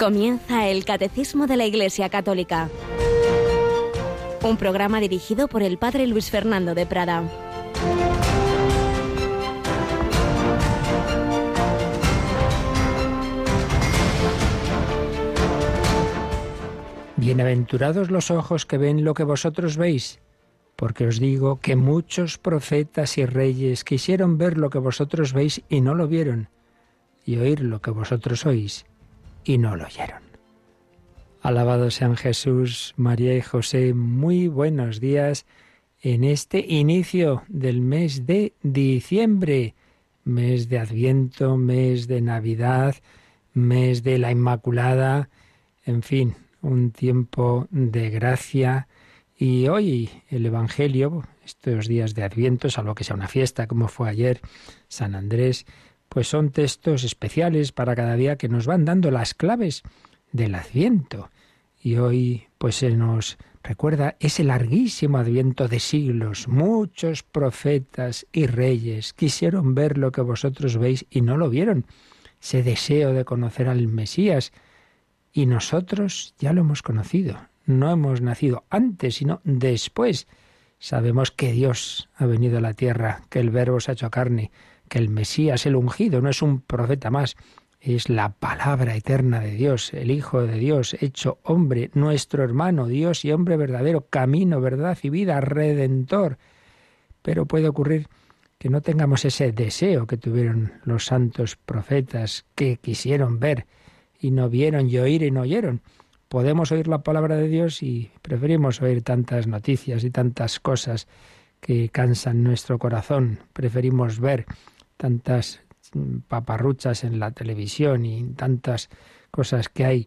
Comienza el Catecismo de la Iglesia Católica, un programa dirigido por el Padre Luis Fernando de Prada. Bienaventurados los ojos que ven lo que vosotros veis, porque os digo que muchos profetas y reyes quisieron ver lo que vosotros veis y no lo vieron, y oír lo que vosotros oís y no lo oyeron. Alabado sean Jesús, María y José, muy buenos días en este inicio del mes de diciembre, mes de Adviento, mes de Navidad, mes de la Inmaculada, en fin, un tiempo de gracia. Y hoy el Evangelio, estos días de Adviento, salvo que sea una fiesta como fue ayer, San Andrés, pues son textos especiales para cada día que nos van dando las claves del Adviento. Y hoy pues se nos recuerda ese larguísimo Adviento de siglos. Muchos profetas y reyes quisieron ver lo que vosotros veis y no lo vieron. Ese deseo de conocer al Mesías. Y nosotros ya lo hemos conocido. No hemos nacido antes, sino después. Sabemos que Dios ha venido a la tierra, que el Verbo se ha hecho carne, que el Mesías, el ungido, no es un profeta más, es la palabra eterna de Dios, el Hijo de Dios, hecho hombre, nuestro hermano, Dios y hombre verdadero, camino, verdad y vida, redentor. Pero puede ocurrir que no tengamos ese deseo que tuvieron los santos profetas, que quisieron ver y no vieron, y oír y no oyeron. Podemos oír la palabra de Dios y preferimos oír tantas noticias y tantas cosas que cansan nuestro corazón. Preferimos ver tantas paparruchas en la televisión y tantas cosas que hay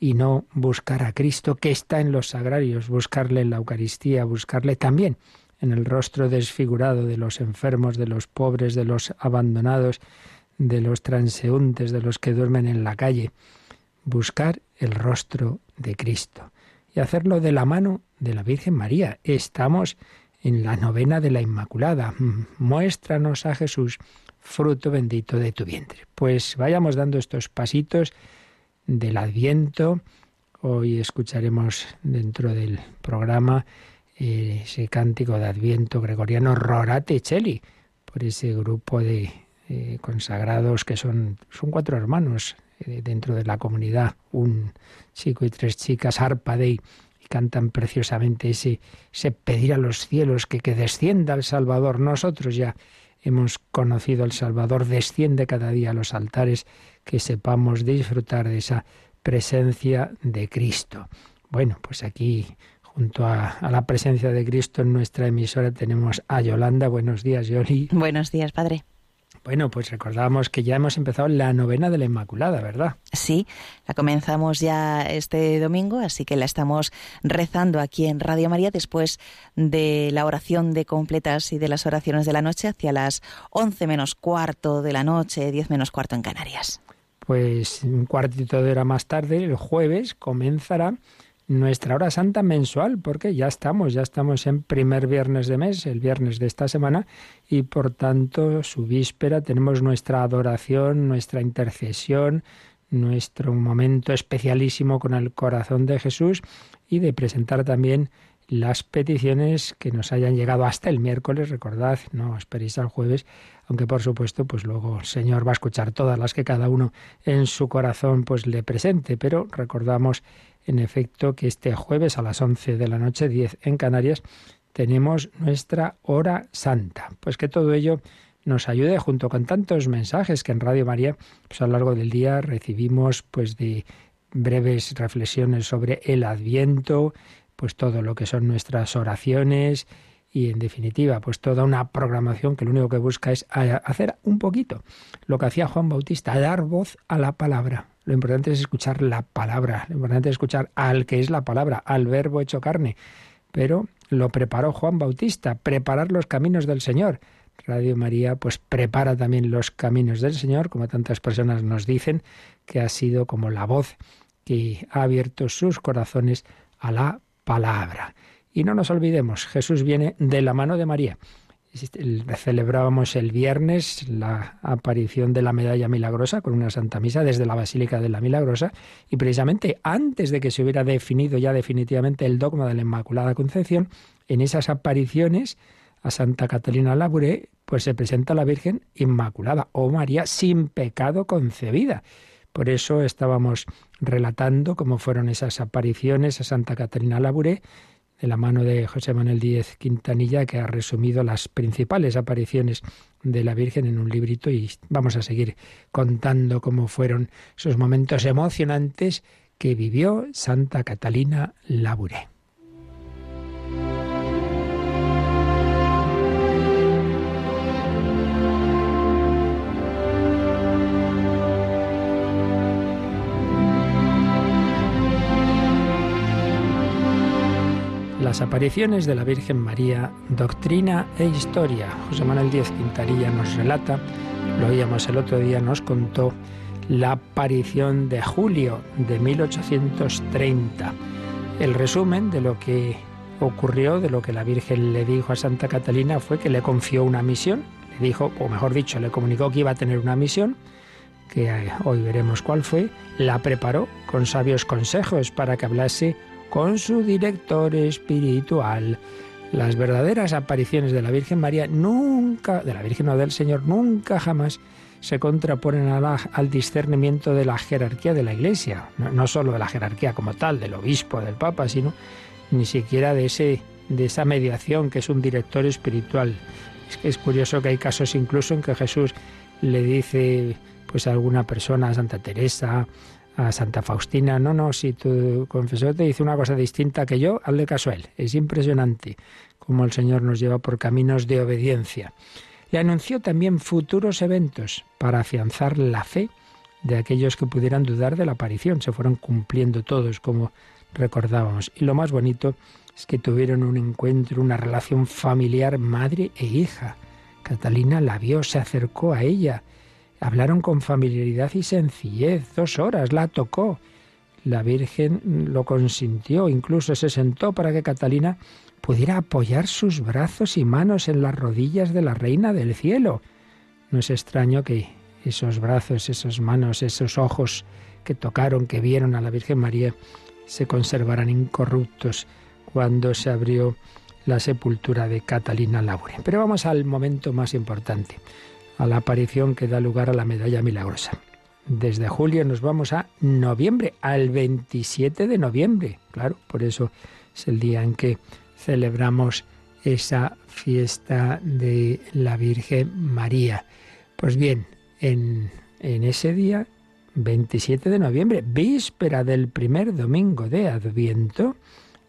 y no buscar a Cristo que está en los sagrarios, buscarle en la Eucaristía, buscarle también en el rostro desfigurado de los enfermos, de los pobres, de los abandonados, de los transeúntes, de los que duermen en la calle. Buscar el rostro de Cristo y hacerlo de la mano de la Virgen María. Estamos en la novena de la Inmaculada. Muéstranos a Jesús fruto bendito de tu vientre. Pues vayamos dando estos pasitos del Adviento. Hoy escucharemos dentro del programa eh, ese cántico de Adviento gregoriano Rorate Cheli, por ese grupo de eh, consagrados que son, son cuatro hermanos eh, dentro de la comunidad, un chico y tres chicas, Arpa y cantan preciosamente ese, ese pedir a los cielos que, que descienda el Salvador. Nosotros ya hemos conocido al Salvador, desciende cada día a los altares, que sepamos disfrutar de esa presencia de Cristo. Bueno, pues aquí, junto a, la presencia de Cristo en nuestra emisora, tenemos a Yolanda. Buenos días, Yoli. Buenos días, Padre. Bueno, pues recordábamos que ya hemos empezado la novena de la Inmaculada, ¿verdad? Sí, la comenzamos ya este domingo, así que la estamos rezando aquí en Radio María después de la oración de completas y de las oraciones de la noche hacia las once menos cuarto de la noche, diez menos cuarto en Canarias. Pues un cuartito de hora más tarde, el jueves, comenzará nuestra hora santa mensual, porque ya estamos, ya estamos en primer viernes de mes, el viernes de esta semana, y por tanto su víspera tenemos nuestra adoración, nuestra intercesión, nuestro momento especialísimo con el corazón de Jesús y de presentar también las peticiones que nos hayan llegado hasta el miércoles, recordad, no esperéis al jueves, aunque por supuesto, pues luego el Señor va a escuchar todas las que cada uno en su corazón pues le presente, pero recordamos en efecto que este jueves a las 11 de la noche, 10 en Canarias, tenemos nuestra hora santa. Pues que todo ello nos ayude junto con tantos mensajes que en Radio María pues a lo largo del día recibimos pues de breves reflexiones sobre el Adviento, pues todo lo que son nuestras oraciones y en definitiva pues toda una programación que lo único que busca es hacer un poquito lo que hacía Juan Bautista, dar voz a la palabra, lo importante es escuchar la palabra, lo importante es escuchar al que es la palabra, al verbo hecho carne. Pero lo preparó Juan Bautista, preparar los caminos del Señor. Radio María pues prepara también los caminos del Señor, como tantas personas nos dicen, que ha sido como la voz que ha abierto sus corazones a la palabra. Y no nos olvidemos, Jesús viene de la mano de María. Celebrábamos el viernes la aparición de la medalla milagrosa con una Santa Misa desde la Basílica de la Milagrosa y precisamente antes de que se hubiera definido ya definitivamente el dogma de la Inmaculada Concepción, en esas apariciones a Santa Catalina Labouré, pues se presenta la Virgen Inmaculada o María sin pecado concebida. Por eso estábamos relatando cómo fueron esas apariciones a Santa Catalina Labouré de la mano de José Manuel Díez Quintanilla, que ha resumido las principales apariciones de la Virgen en un librito y vamos a seguir contando cómo fueron esos momentos emocionantes que vivió Santa Catalina Labouré. Las apariciones de la Virgen María, doctrina e historia. José Manuel Díez Quintarilla nos relata, lo oíamos el otro día, nos contó la aparición de julio de 1830. El resumen de lo que ocurrió, de lo que la Virgen le dijo a Santa Catalina fue que le confió una misión, le dijo, o mejor dicho, le comunicó que iba a tener una misión, que eh, hoy veremos cuál fue, la preparó con sabios consejos para que hablase con su director espiritual. Las verdaderas apariciones de la Virgen María nunca, de la Virgen o del Señor, nunca jamás se contraponen al discernimiento de la jerarquía de la Iglesia, no, no, solo de la jerarquía como tal, del obispo, del papa, sino ni siquiera de, ese, de esa mediación que es un director espiritual. Es que es curioso que hay casos incluso en que Jesús le dice pues a alguna persona, a Santa Teresa, a Santa Faustina, no, no, si tu confesor te dice una cosa distinta que yo, hazle caso a él. Es impresionante cómo el Señor nos lleva por caminos de obediencia. Le anunció también futuros eventos para afianzar la fe de aquellos que pudieran dudar de la aparición. Se fueron cumpliendo todos, como recordábamos. Y lo más bonito es que tuvieron un encuentro, una relación familiar madre e hija. Catalina la vio, se acercó a ella Hablaron con familiaridad y sencillez, dos horas, la tocó. La Virgen lo consintió, incluso se sentó para que Catalina pudiera apoyar sus brazos y manos en las rodillas de la Reina del Cielo. No es extraño que esos brazos, esas manos, esos ojos que tocaron, que vieron a la Virgen María, se conservaran incorruptos cuando se abrió la sepultura de Catalina Laure. Pero vamos al momento más importante a la aparición que da lugar a la medalla milagrosa. Desde julio nos vamos a noviembre, al 27 de noviembre. Claro, por eso es el día en que celebramos esa fiesta de la Virgen María. Pues bien, en, en ese día, 27 de noviembre, víspera del primer domingo de Adviento,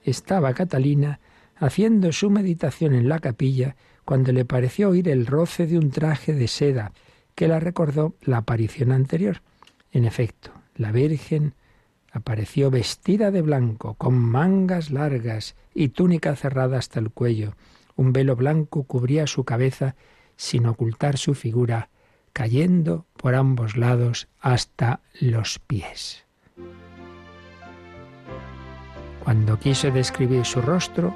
estaba Catalina haciendo su meditación en la capilla cuando le pareció oír el roce de un traje de seda que la recordó la aparición anterior. En efecto, la Virgen apareció vestida de blanco, con mangas largas y túnica cerrada hasta el cuello. Un velo blanco cubría su cabeza sin ocultar su figura, cayendo por ambos lados hasta los pies. Cuando quise describir su rostro,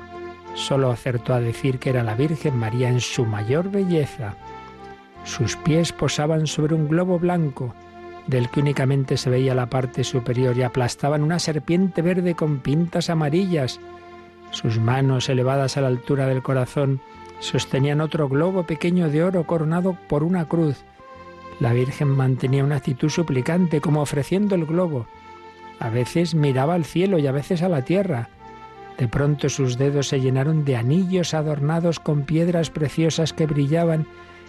solo acertó a decir que era la Virgen María en su mayor belleza. Sus pies posaban sobre un globo blanco, del que únicamente se veía la parte superior y aplastaban una serpiente verde con pintas amarillas. Sus manos, elevadas a la altura del corazón, sostenían otro globo pequeño de oro coronado por una cruz. La Virgen mantenía una actitud suplicante, como ofreciendo el globo. A veces miraba al cielo y a veces a la tierra. De pronto sus dedos se llenaron de anillos adornados con piedras preciosas que brillaban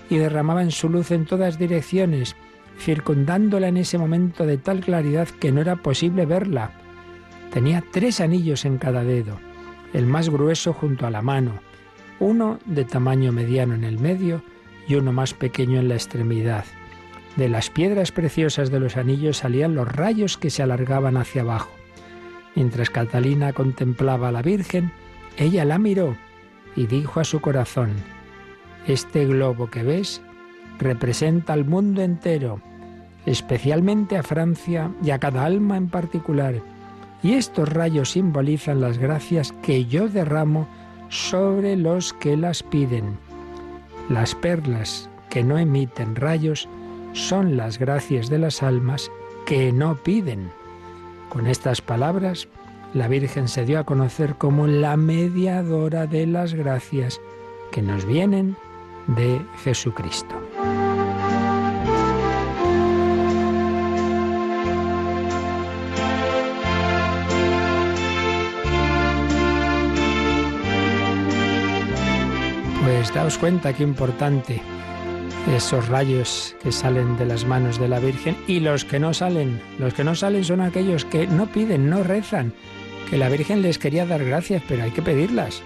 y derramaban su luz en todas direcciones, circundándola en ese momento de tal claridad que no era posible verla. Tenía tres anillos en cada dedo, el más grueso junto a la mano, uno de tamaño mediano en el medio y uno más pequeño en la extremidad. De las piedras preciosas de los anillos salían los rayos que se alargaban hacia abajo. Mientras Catalina contemplaba a la Virgen, ella la miró y dijo a su corazón, Este globo que ves representa al mundo entero, especialmente a Francia y a cada alma en particular, y estos rayos simbolizan las gracias que yo derramo sobre los que las piden. Las perlas que no emiten rayos son las gracias de las almas que no piden. Con estas palabras, la Virgen se dio a conocer como la mediadora de las gracias que nos vienen de Jesucristo. Pues daos cuenta qué importante esos rayos que salen de las manos de la Virgen y los que no salen. Los que no salen son aquellos que no piden, no rezan, que la Virgen les quería dar gracias, pero hay que pedirlas.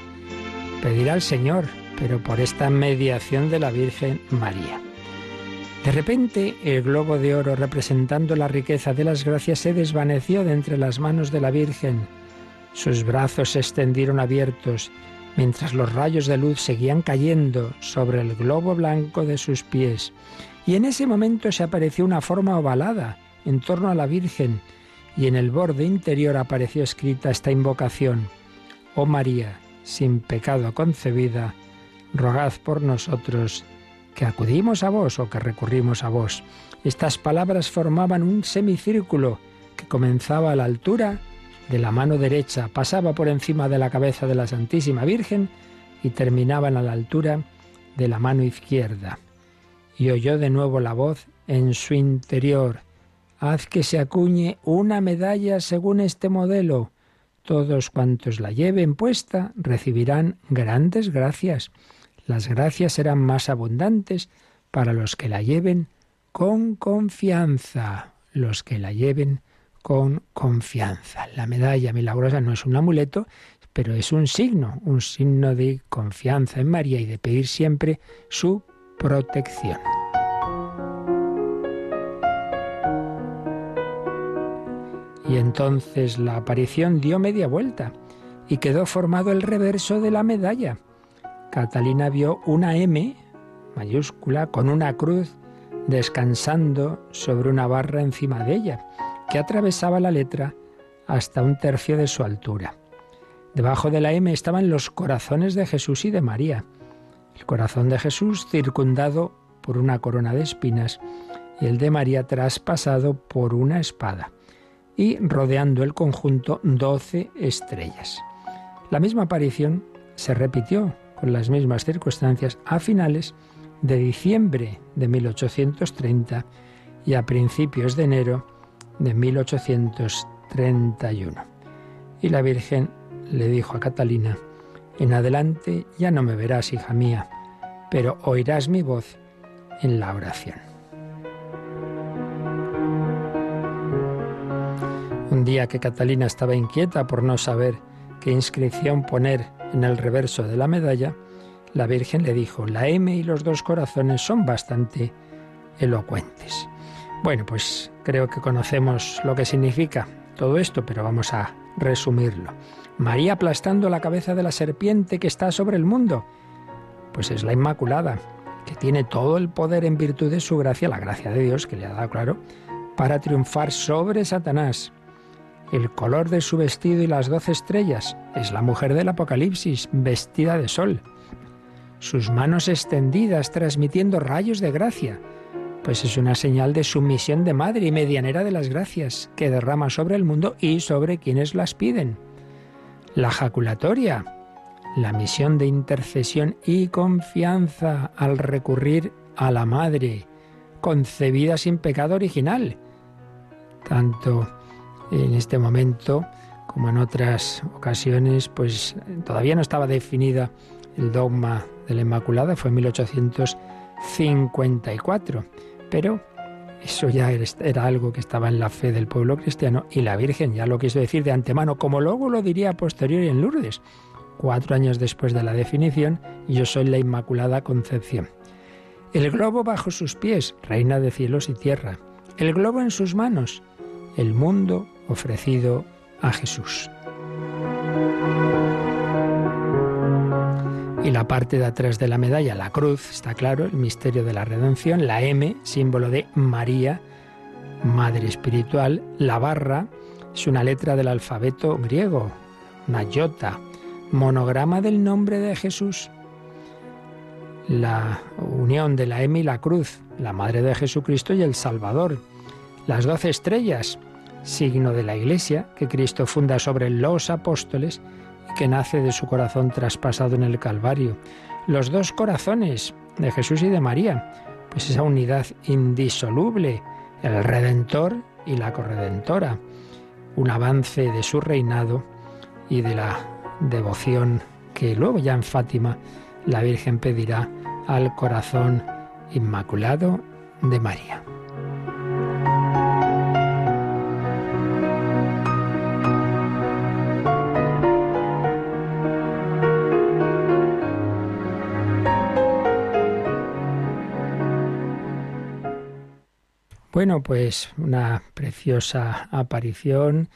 Pedir al Señor, pero por esta mediación de la Virgen María. De repente, el globo de oro representando la riqueza de las gracias se desvaneció de entre las manos de la Virgen. Sus brazos se extendieron abiertos mientras los rayos de luz seguían cayendo sobre el globo blanco de sus pies. Y en ese momento se apareció una forma ovalada en torno a la Virgen, y en el borde interior apareció escrita esta invocación, Oh María, sin pecado concebida, rogad por nosotros que acudimos a vos o que recurrimos a vos. Estas palabras formaban un semicírculo que comenzaba a la altura de la mano derecha, pasaba por encima de la cabeza de la Santísima Virgen y terminaban a la altura de la mano izquierda. Y oyó de nuevo la voz en su interior. Haz que se acuñe una medalla según este modelo. Todos cuantos la lleven puesta recibirán grandes gracias. Las gracias serán más abundantes para los que la lleven con confianza, los que la lleven con confianza. La medalla milagrosa no es un amuleto, pero es un signo, un signo de confianza en María y de pedir siempre su protección. Y entonces la aparición dio media vuelta y quedó formado el reverso de la medalla. Catalina vio una M mayúscula con una cruz descansando sobre una barra encima de ella que atravesaba la letra hasta un tercio de su altura. Debajo de la M estaban los corazones de Jesús y de María. El corazón de Jesús circundado por una corona de espinas y el de María traspasado por una espada y rodeando el conjunto doce estrellas. La misma aparición se repitió con las mismas circunstancias a finales de diciembre de 1830 y a principios de enero de 1831. Y la Virgen le dijo a Catalina, en adelante ya no me verás, hija mía, pero oirás mi voz en la oración. Un día que Catalina estaba inquieta por no saber qué inscripción poner en el reverso de la medalla, la Virgen le dijo, la M y los dos corazones son bastante elocuentes. Bueno, pues creo que conocemos lo que significa todo esto, pero vamos a resumirlo. María aplastando la cabeza de la serpiente que está sobre el mundo. Pues es la Inmaculada, que tiene todo el poder en virtud de su gracia, la gracia de Dios que le ha dado claro, para triunfar sobre Satanás. El color de su vestido y las doce estrellas es la mujer del Apocalipsis, vestida de sol. Sus manos extendidas transmitiendo rayos de gracia pues es una señal de sumisión de madre y medianera de las gracias que derrama sobre el mundo y sobre quienes las piden. La jaculatoria, la misión de intercesión y confianza al recurrir a la madre, concebida sin pecado original. Tanto en este momento como en otras ocasiones, pues todavía no estaba definida el dogma de la Inmaculada, fue en 1854 pero eso ya era algo que estaba en la fe del pueblo cristiano y la Virgen ya lo quiso decir de antemano, como luego lo diría a posteriori en Lourdes, cuatro años después de la definición, yo soy la Inmaculada Concepción. El globo bajo sus pies, reina de cielos y tierra. El globo en sus manos, el mundo ofrecido a Jesús. Y la parte de atrás de la medalla, la cruz, está claro, el misterio de la redención, la M, símbolo de María, Madre Espiritual, la barra es una letra del alfabeto griego, una monograma del nombre de Jesús. la unión de la M y la cruz, la Madre de Jesucristo y el Salvador. Las doce estrellas, signo de la Iglesia que Cristo funda sobre los apóstoles que nace de su corazón traspasado en el Calvario. Los dos corazones de Jesús y de María, pues esa unidad indisoluble, el Redentor y la corredentora, un avance de su reinado y de la devoción que luego ya en Fátima la Virgen pedirá al corazón inmaculado de María. Bueno, pues una preciosa aparición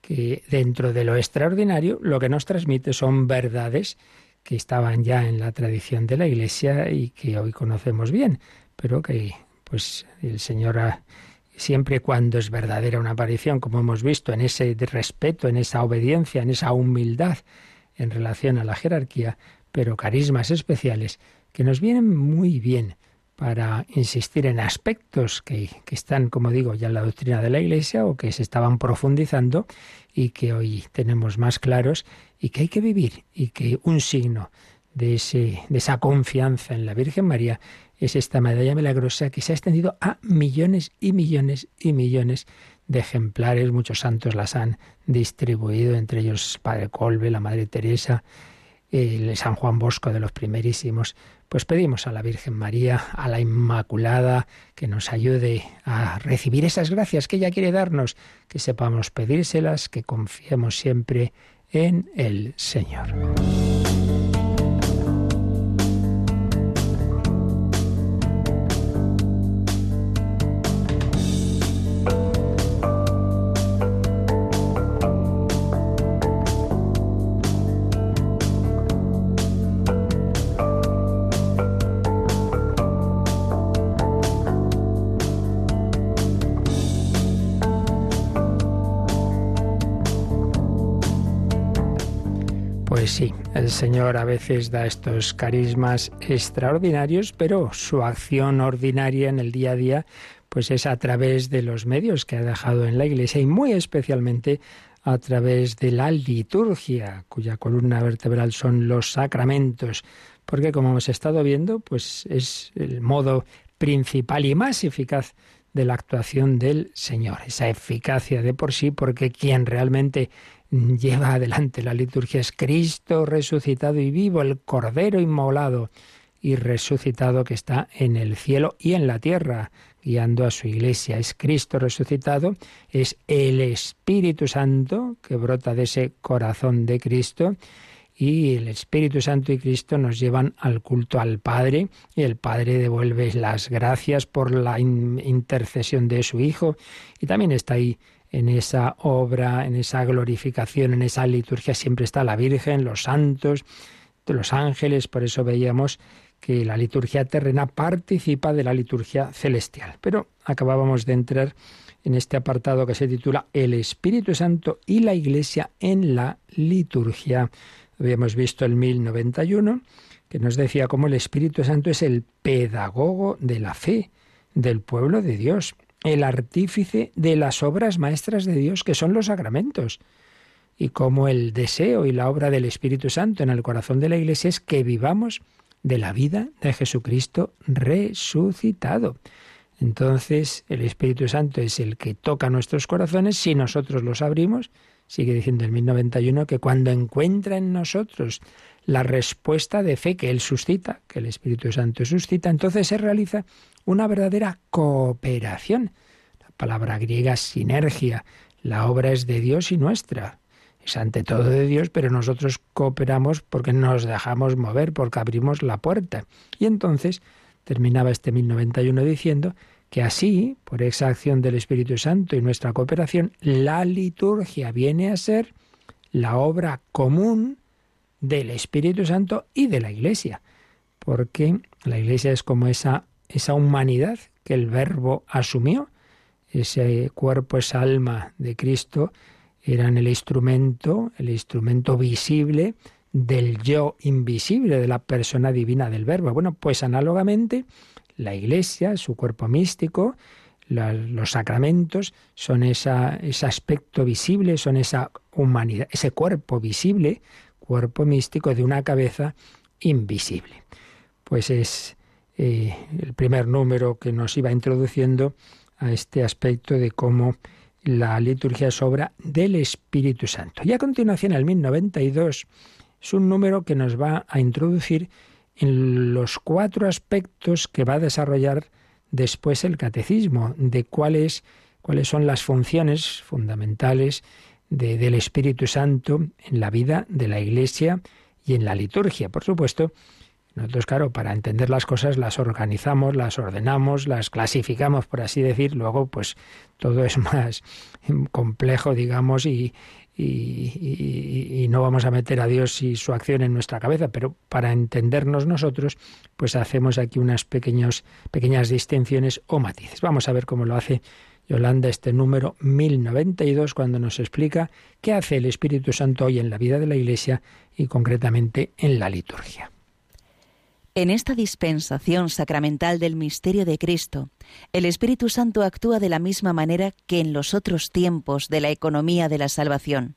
que dentro de lo extraordinario lo que nos transmite son verdades que estaban ya en la tradición de la Iglesia y que hoy conocemos bien, pero que pues el Señor siempre cuando es verdadera una aparición, como hemos visto, en ese respeto, en esa obediencia, en esa humildad en relación a la jerarquía, pero carismas especiales que nos vienen muy bien para insistir en aspectos que, que, están, como digo, ya en la doctrina de la Iglesia o que se estaban profundizando y que hoy tenemos más claros y que hay que vivir y que un signo de, ese, de esa confianza en la Virgen María es esta medalla milagrosa que se ha extendido a millones y millones y millones de ejemplares. Muchos santos las han distribuido, entre ellos Padre Colbe, la Madre Teresa, el San Juan Bosco de los primerísimos. Pues pedimos a la Virgen María, a la Inmaculada, que nos ayude a recibir esas gracias que ella quiere darnos, que sepamos pedírselas, que confiemos siempre en el Señor. Señor a veces da estos carismas extraordinarios, pero su acción ordinaria en el día a día pues es a través de los medios que ha dejado en la Iglesia y muy especialmente a través de la liturgia, cuya columna vertebral son los sacramentos, porque como hemos estado viendo, pues es el modo principal y más eficaz de la actuación del Señor, esa eficacia de por sí, porque quien realmente lleva adelante la liturgia es Cristo resucitado y vivo, el Cordero inmolado y resucitado que está en el cielo y en la tierra, guiando a su iglesia. Es Cristo resucitado, es el Espíritu Santo que brota de ese corazón de Cristo y el Espíritu Santo y Cristo nos llevan al culto al Padre y el Padre devuelve las gracias por la intercesión de su Hijo y también está ahí en esa obra, en esa glorificación, en esa liturgia, siempre está la Virgen, los santos, los ángeles, por eso veíamos que la liturgia terrena participa de la liturgia celestial. Pero acabábamos de entrar en este apartado que se titula El Espíritu Santo y la Iglesia en la liturgia. Habíamos visto el 1091, que nos decía cómo el Espíritu Santo es el pedagogo de la fe del pueblo de Dios el artífice de las obras maestras de Dios, que son los sacramentos. Y como el deseo y la obra del Espíritu Santo en el corazón de la Iglesia es que vivamos de la vida de Jesucristo resucitado. Entonces el Espíritu Santo es el que toca nuestros corazones si nosotros los abrimos. Sigue diciendo el 1091 que cuando encuentra en nosotros la respuesta de fe que Él suscita, que el Espíritu Santo suscita, entonces se realiza una verdadera cooperación. La palabra griega sinergia. La obra es de Dios y nuestra. Es ante todo de Dios, pero nosotros cooperamos porque nos dejamos mover, porque abrimos la puerta. Y entonces terminaba este 1091 diciendo que así, por esa acción del Espíritu Santo y nuestra cooperación, la liturgia viene a ser la obra común del Espíritu Santo y de la Iglesia, porque la Iglesia es como esa esa humanidad que el Verbo asumió, ese cuerpo, esa alma de Cristo, eran el instrumento, el instrumento visible del yo invisible, de la persona divina del Verbo. Bueno, pues análogamente, la Iglesia, su cuerpo místico, los sacramentos son esa, ese aspecto visible, son esa humanidad, ese cuerpo visible, cuerpo místico de una cabeza invisible. Pues es eh, el primer número que nos iba introduciendo a este aspecto de cómo la liturgia es obra del Espíritu Santo. Y a continuación, el 1092, es un número que nos va a introducir en los cuatro aspectos que va a desarrollar después el catecismo, de cuáles, cuáles son las funciones fundamentales del Espíritu Santo en la vida de la Iglesia y en la liturgia. Por supuesto, nosotros, claro, para entender las cosas las organizamos, las ordenamos, las clasificamos, por así decir, luego pues todo es más complejo, digamos, y, y, no vamos a meter a Dios y su acción en nuestra cabeza, pero para entendernos nosotros, pues hacemos aquí unas pequeños, pequeñas distinciones o matices. Vamos a ver cómo lo hace Yolanda este número 1092 cuando nos explica qué hace el Espíritu Santo hoy en la vida de la Iglesia y concretamente en la liturgia. En esta dispensación sacramental del misterio de Cristo, el Espíritu Santo actúa de la misma manera que en los otros tiempos de la economía de la salvación.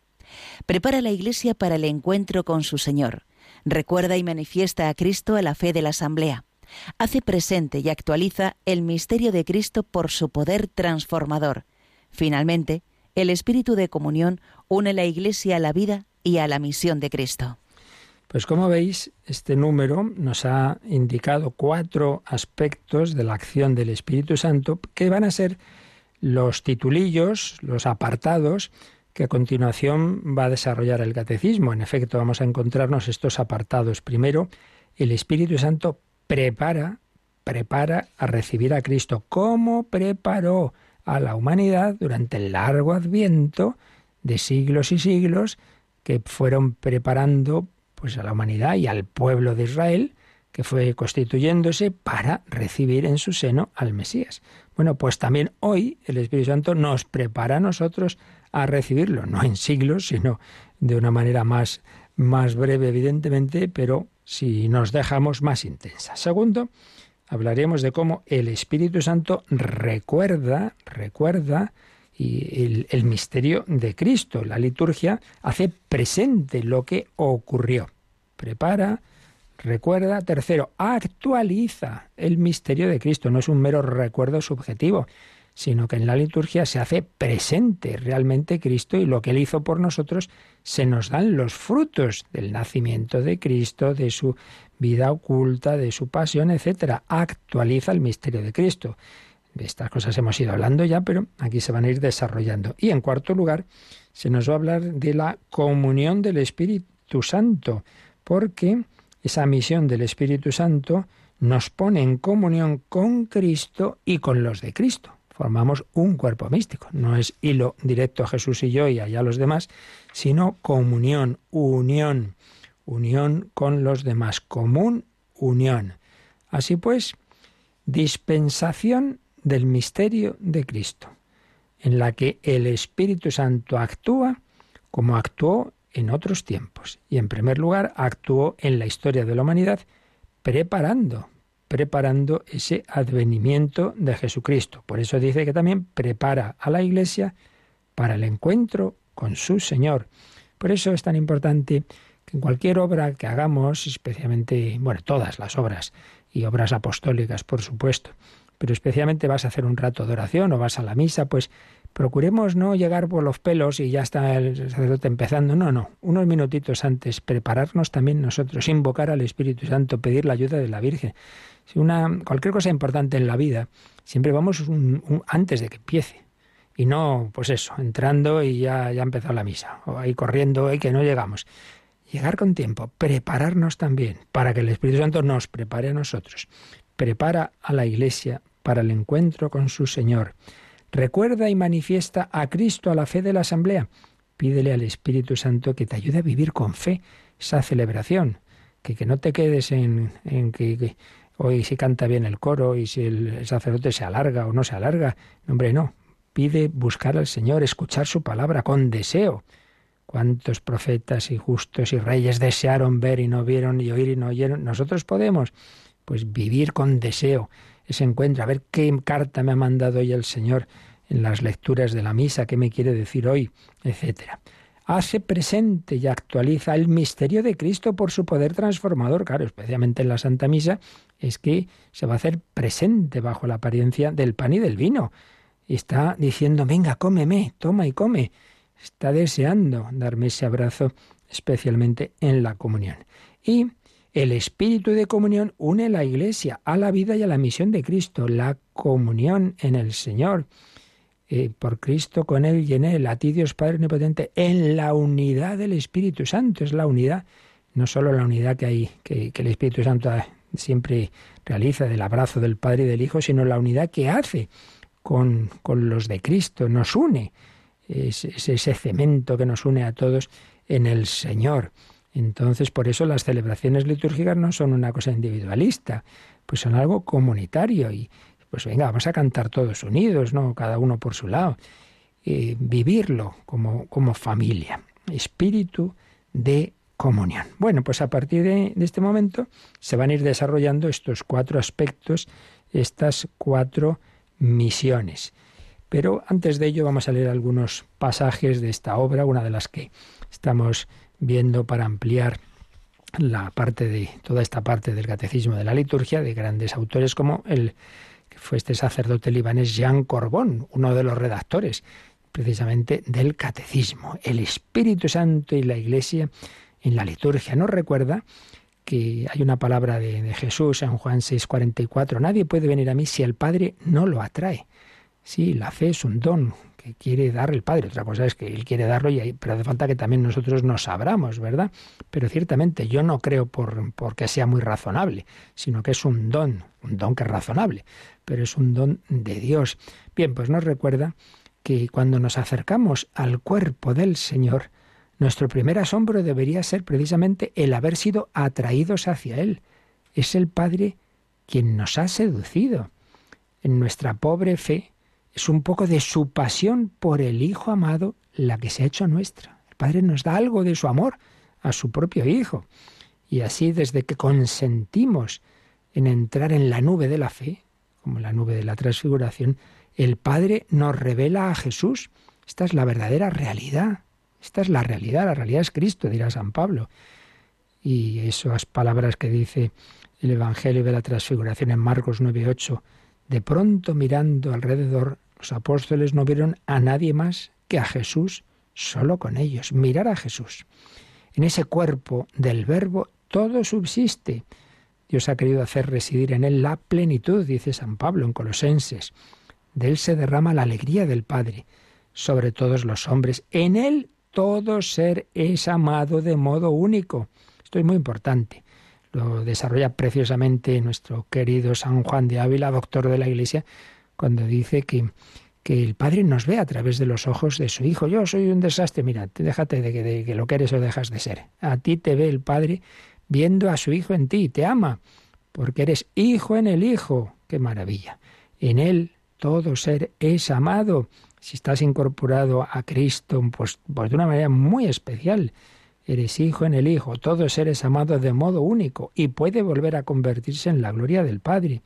Prepara a la Iglesia para el encuentro con su Señor. Recuerda y manifiesta a Cristo a la fe de la Asamblea. Hace presente y actualiza el misterio de Cristo por su poder transformador. Finalmente, el Espíritu de comunión une la Iglesia a la vida y a la misión de Cristo. Pues como veis, este número nos ha indicado cuatro aspectos de la acción del Espíritu Santo que van a ser los titulillos, los apartados que a continuación va a desarrollar el catecismo. En efecto, vamos a encontrarnos estos apartados. Primero, el Espíritu Santo prepara, prepara a recibir a Cristo. ¿Cómo preparó a la humanidad durante el largo adviento de siglos y siglos que fueron preparando pues a la humanidad y al pueblo de Israel que fue constituyéndose para recibir en su seno al Mesías. Bueno, pues también hoy el Espíritu Santo nos prepara a nosotros a recibirlo, no en siglos, sino de una manera más, más breve, evidentemente, pero si nos dejamos más intensa. Segundo, hablaremos de cómo el Espíritu Santo recuerda, recuerda y el, misterio de Cristo. La liturgia hace presente lo que ocurrió. Prepara, recuerda. Tercero, actualiza el misterio de Cristo. No es un mero recuerdo subjetivo, sino que en la liturgia se hace presente realmente Cristo y lo que Él hizo por nosotros se nos dan los frutos del nacimiento de Cristo, de su vida oculta, de su pasión, etc. Actualiza el misterio de Cristo. De estas cosas hemos ido hablando ya, pero aquí se van a ir desarrollando. Y en cuarto lugar, se nos va a hablar de la comunión del Espíritu Santo, porque esa misión del Espíritu Santo nos pone en comunión con Cristo y con los de Cristo. Formamos un cuerpo místico. No es hilo directo Jesús y yo y allá los demás, sino comunión, unión, unión con los demás, común unión. Así pues, dispensación del misterio de Cristo, en la que el Espíritu Santo actúa como actuó en otros tiempos. Y en primer lugar, actuó en la historia de la humanidad preparando, preparando ese advenimiento de Jesucristo. Por eso dice que también prepara a la Iglesia para el encuentro con su Señor. Por eso es tan importante que en cualquier obra que hagamos, especialmente, bueno, todas las obras y obras apostólicas, por supuesto, pero especialmente vas a hacer un rato de oración o vas a la misa, pues procuremos no llegar por los pelos y ya está el sacerdote empezando. No, no, unos minutitos antes, prepararnos también nosotros, invocar al Espíritu Santo, pedir la ayuda de la Virgen. Si una, cualquier cosa importante en la vida, siempre vamos antes de que empiece. Y no, pues eso, entrando y ya, ya ha empezado la misa, o ahí corriendo y que no llegamos. Llegar con tiempo, prepararnos también, para que el Espíritu Santo nos prepare a nosotros. Prepara a la Iglesia para el encuentro con su Señor. Recuerda y manifiesta a Cristo a la fe de la Asamblea. Pídele al Espíritu Santo que te ayude a vivir con fe esa celebración. Que, que no te quedes en, en que, hoy si canta bien el coro y si el sacerdote se alarga o no se alarga. hombre, no. Pide buscar al Señor, escuchar su palabra con deseo. cuántos profetas y justos y reyes desearon ver y no vieron y oír y no oyeron. Nosotros podemos, pues, vivir con deseo ese encuentro, a ver qué carta me ha mandado hoy el Señor en las lecturas de la misa, qué me quiere decir hoy, etcétera. Hace presente y actualiza el misterio de Cristo por su poder transformador. Claro, especialmente en la Santa Misa, es que se va a hacer presente bajo la apariencia del pan y del vino. Está diciendo, venga, cómeme, toma y come está deseando darme ese abrazo, especialmente en la comunión. Y el espíritu de comunión une la Iglesia a la vida y a la misión de Cristo, la comunión en el Señor. Eh, por Cristo, con Él y en Él, a ti Dios Padre Omnipotente, en la unidad del Espíritu Santo, es la unidad, no solo la unidad que hay, que, el Espíritu Santo siempre realiza del abrazo del Padre y del Hijo, sino la unidad que hace con, con los de Cristo, nos une es, ese cemento que nos une a todos en el Señor. Entonces, por eso las celebraciones litúrgicas no son una cosa individualista, pues son algo comunitario y pues venga, vamos a cantar todos unidos, ¿no? Cada uno por su lado. Eh, vivirlo como, como familia. Espíritu de comunión. Bueno, pues a partir de, de, este momento se van a ir desarrollando estos cuatro aspectos, estas cuatro misiones. Pero antes de ello vamos a leer algunos pasajes de esta obra, una de las que estamos viendo para ampliar la parte de toda esta parte del catecismo de la liturgia de grandes autores como el que fue este sacerdote libanés Jean Corbón, uno de los redactores precisamente del catecismo, el Espíritu Santo y la Iglesia en la liturgia. Nos recuerda que hay una palabra de, Jesús en Juan 6:44, nadie puede venir a mí si el Padre no lo atrae. Sí, la fe es un don que quiere dar el Padre. Otra cosa es que Él quiere darlo, y pero hace falta que también nosotros nos abramos, ¿verdad? Pero ciertamente yo no creo por, porque sea muy razonable, sino que es un don, un don que es razonable, pero es un don de Dios. Bien, pues nos recuerda que cuando nos acercamos al cuerpo del Señor, nuestro primer asombro debería ser precisamente el haber sido atraídos hacia Él. Es el Padre quien nos ha seducido. En nuestra pobre fe, es un poco de su pasión por el Hijo amado la que se ha hecho nuestra. El Padre nos da algo de su amor a su propio Hijo. Y así desde que consentimos en entrar en la nube de la fe, como la nube de la transfiguración, el Padre nos revela a Jesús. Esta es la verdadera realidad. Esta es la realidad. La realidad es Cristo, dirá San Pablo. Y esas palabras que dice el Evangelio de la Transfiguración en Marcos 9:8 de pronto mirando alrededor, los apóstoles no vieron a nadie más que a Jesús solo con ellos. Mirar a Jesús. En ese cuerpo del Verbo todo subsiste. Dios ha querido hacer residir en él la plenitud, dice San Pablo en Colosenses. De él se derrama la alegría del Padre sobre todos los hombres. En él todo ser es amado de modo único. Esto es muy importante lo desarrolla preciosamente nuestro querido San Juan de Ávila, doctor de la Iglesia, cuando dice que, que el Padre nos ve a través de los ojos de su Hijo. Yo soy un desastre, mira, déjate de que, de que lo que eres o dejas de ser. A ti te ve el Padre viendo a su Hijo en ti, te ama, porque eres Hijo en el Hijo. ¡Qué maravilla! En Él todo ser es amado. Si estás incorporado a Cristo, pues, pues de una manera muy especial eres hijo en el Hijo, todos eres amados de modo único y puede volver a convertirse en la gloria del Padre.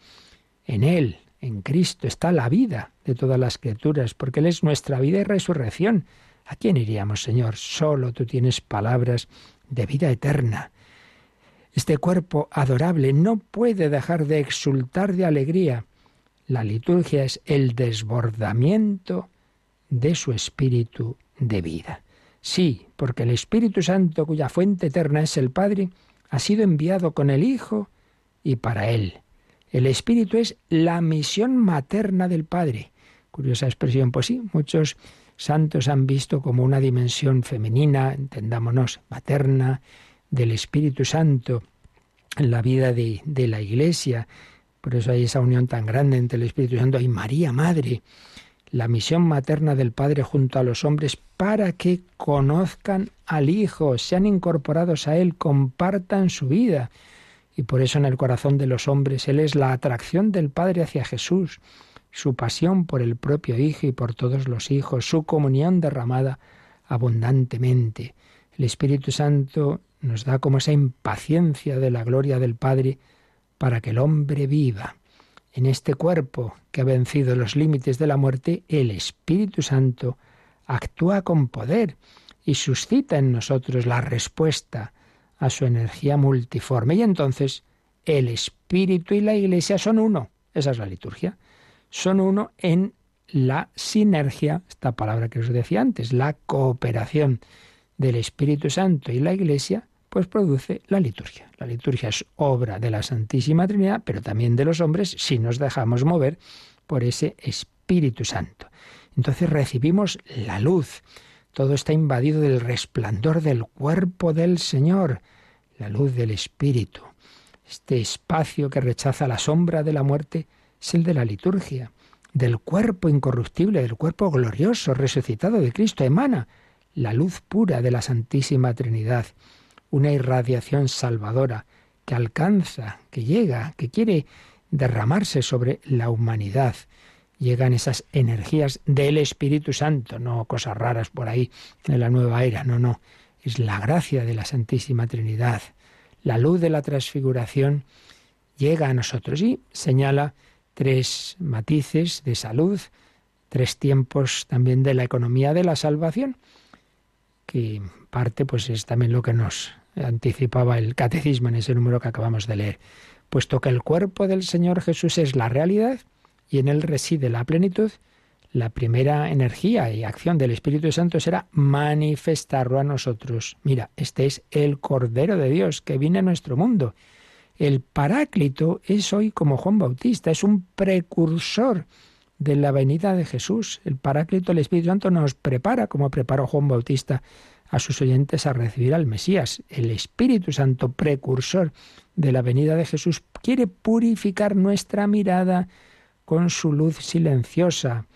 En Él, en Cristo, está la vida de todas las criaturas, porque Él es nuestra vida y resurrección. ¿A quién iríamos, Señor? Solo tú tienes palabras de vida eterna. Este cuerpo adorable no puede dejar de exultar de alegría. La liturgia es el desbordamiento de su espíritu de vida. Sí, porque el Espíritu Santo, cuya fuente eterna es el Padre, ha sido enviado con el Hijo y para Él. El Espíritu es la misión materna del Padre. Curiosa expresión, pues sí, muchos santos han visto como una dimensión femenina, entendámonos, materna, del Espíritu Santo en la vida de, de la Iglesia. Por eso hay esa unión tan grande entre el Espíritu Santo y María, Madre la misión materna del Padre junto a los hombres para que conozcan al Hijo, sean incorporados a Él, compartan su vida. Y por eso en el corazón de los hombres Él es la atracción del Padre hacia Jesús, su pasión por el propio Hijo y por todos los hijos, su comunión derramada abundantemente. El Espíritu Santo nos da como esa impaciencia de la gloria del Padre para que el hombre viva. En este cuerpo que ha vencido los límites de la muerte, el Espíritu Santo actúa con poder y suscita en nosotros la respuesta a su energía multiforme. Y entonces el Espíritu y la Iglesia son uno. Esa es la liturgia. Son uno en la sinergia, esta palabra que os decía antes, la cooperación del Espíritu Santo y la Iglesia, pues produce la liturgia. La liturgia es obra de la Santísima Trinidad, pero también de los hombres si nos dejamos mover por ese Espíritu Santo. Entonces recibimos la luz. Todo está invadido del resplandor del cuerpo del Señor, la luz del Espíritu. Este espacio que rechaza la sombra de la muerte es el de la liturgia, del cuerpo incorruptible, del cuerpo glorioso, resucitado de Cristo. Emana la luz pura de la Santísima Trinidad, una irradiación salvadora que alcanza, que llega, que quiere derramarse sobre la humanidad. Llegan esas energías del Espíritu Santo, no cosas raras por ahí en la nueva era, no, no, es la gracia de la Santísima Trinidad. La luz de la transfiguración llega a nosotros y señala tres matices de salud, tres tiempos también de la economía de la salvación que parte pues es también lo que nos anticipaba el catecismo en ese número que acabamos de leer. Puesto que el cuerpo del Señor Jesús es la realidad y en él reside la plenitud, la primera energía y acción del Espíritu Santo será manifestarlo a nosotros. Mira, este es el Cordero de Dios que viene a nuestro mundo. El Paráclito es hoy como Juan Bautista, es un precursor de la venida de Jesús. El Paráclito, el Espíritu Santo, nos prepara, como preparó Juan Bautista a sus oyentes a recibir al Mesías. El Espíritu Santo, precursor de la venida de Jesús, quiere purificar nuestra mirada con su luz silenciosa.